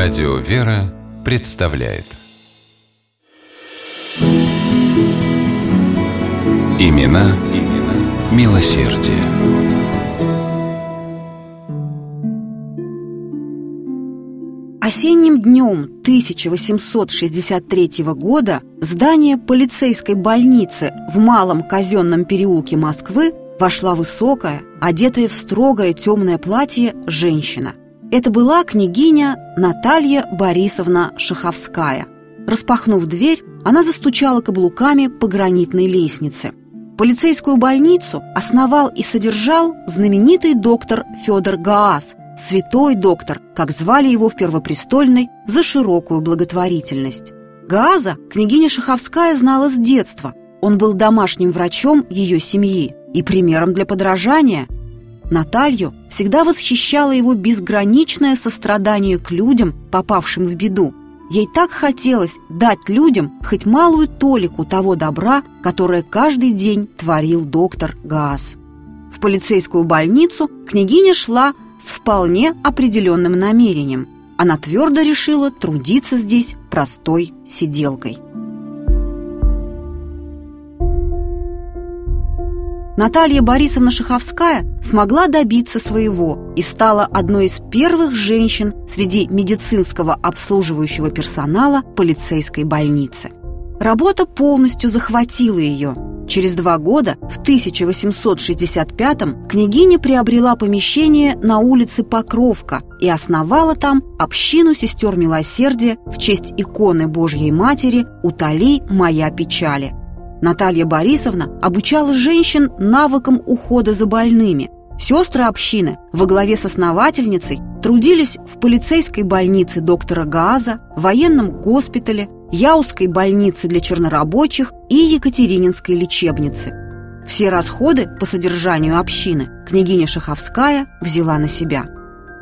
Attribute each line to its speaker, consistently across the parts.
Speaker 1: Радио «Вера» представляет Имена, имена милосердие.
Speaker 2: Осенним днем 1863 года здание полицейской больницы в Малом казенном переулке Москвы вошла высокая, одетая в строгое темное платье женщина. Это была княгиня Наталья Борисовна Шаховская. Распахнув дверь, она застучала каблуками по гранитной лестнице. Полицейскую больницу основал и содержал знаменитый доктор Федор Гаас, святой доктор, как звали его в Первопрестольной, за широкую благотворительность. Гааза княгиня Шаховская знала с детства. Он был домашним врачом ее семьи и примером для подражания. Наталью всегда восхищало его безграничное сострадание к людям, попавшим в беду. Ей так хотелось дать людям хоть малую толику того добра, которое каждый день творил доктор Гаас. В полицейскую больницу княгиня шла с вполне определенным намерением. Она твердо решила трудиться здесь простой сиделкой. Наталья Борисовна Шаховская смогла добиться своего и стала одной из первых женщин среди медицинского обслуживающего персонала полицейской больницы. Работа полностью захватила ее. Через два года, в 1865-м, княгиня приобрела помещение на улице Покровка и основала там общину сестер милосердия в честь иконы Божьей Матери «Утоли моя печали», Наталья Борисовна обучала женщин навыкам ухода за больными. Сестры общины во главе с основательницей трудились в полицейской больнице доктора Гааза, военном госпитале, Яузской больнице для чернорабочих и Екатерининской лечебнице. Все расходы по содержанию общины княгиня Шаховская взяла на себя.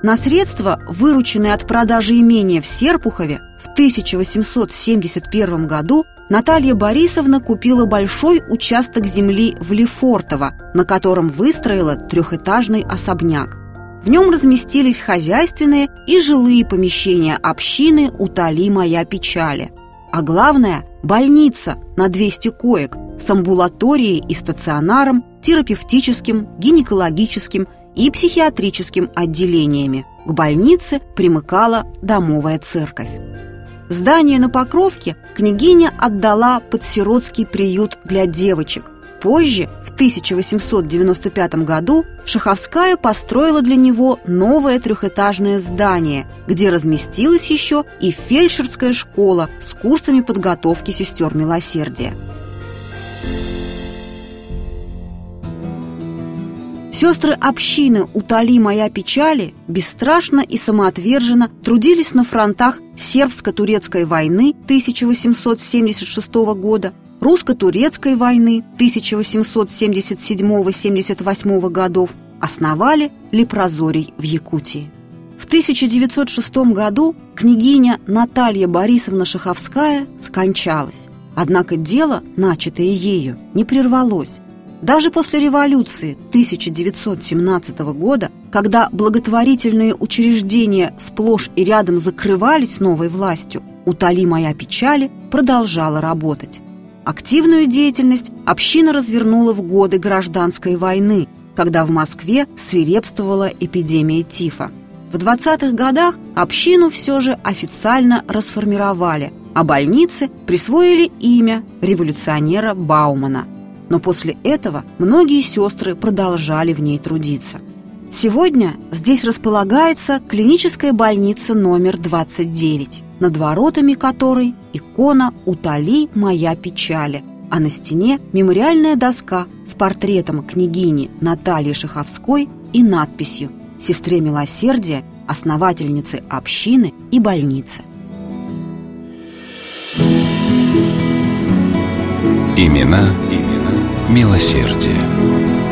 Speaker 2: На средства, вырученные от продажи имения в Серпухове, в 1871 году Наталья Борисовна купила большой участок земли в Лефортово, на котором выстроила трехэтажный особняк. В нем разместились хозяйственные и жилые помещения общины «Утоли моя печали». А главное – больница на 200 коек с амбулаторией и стационаром, терапевтическим, гинекологическим и психиатрическим отделениями. К больнице примыкала домовая церковь. Здание на Покровке княгиня отдала под сиротский приют для девочек. Позже, в 1895 году, Шаховская построила для него новое трехэтажное здание, где разместилась еще и фельдшерская школа с курсами подготовки сестер милосердия. Сестры общины «Утоли моя печали» бесстрашно и самоотверженно трудились на фронтах сербско-турецкой войны 1876 года, русско-турецкой войны 1877-78 годов, основали Лепрозорий в Якутии. В 1906 году княгиня Наталья Борисовна Шаховская скончалась. Однако дело, начатое ею, не прервалось. Даже после революции 1917 года, когда благотворительные учреждения сплошь и рядом закрывались новой властью, «Утоли моя печали» продолжала работать. Активную деятельность община развернула в годы гражданской войны, когда в Москве свирепствовала эпидемия тифа. В 20-х годах общину все же официально расформировали, а больнице присвоили имя революционера Баумана – но после этого многие сестры продолжали в ней трудиться. Сегодня здесь располагается клиническая больница номер 29, над воротами которой икона «Утоли моя печали», а на стене мемориальная доска с портретом княгини Натальи Шаховской и надписью «Сестре милосердия, основательницы общины и больницы».
Speaker 1: Имена, имена милосердие.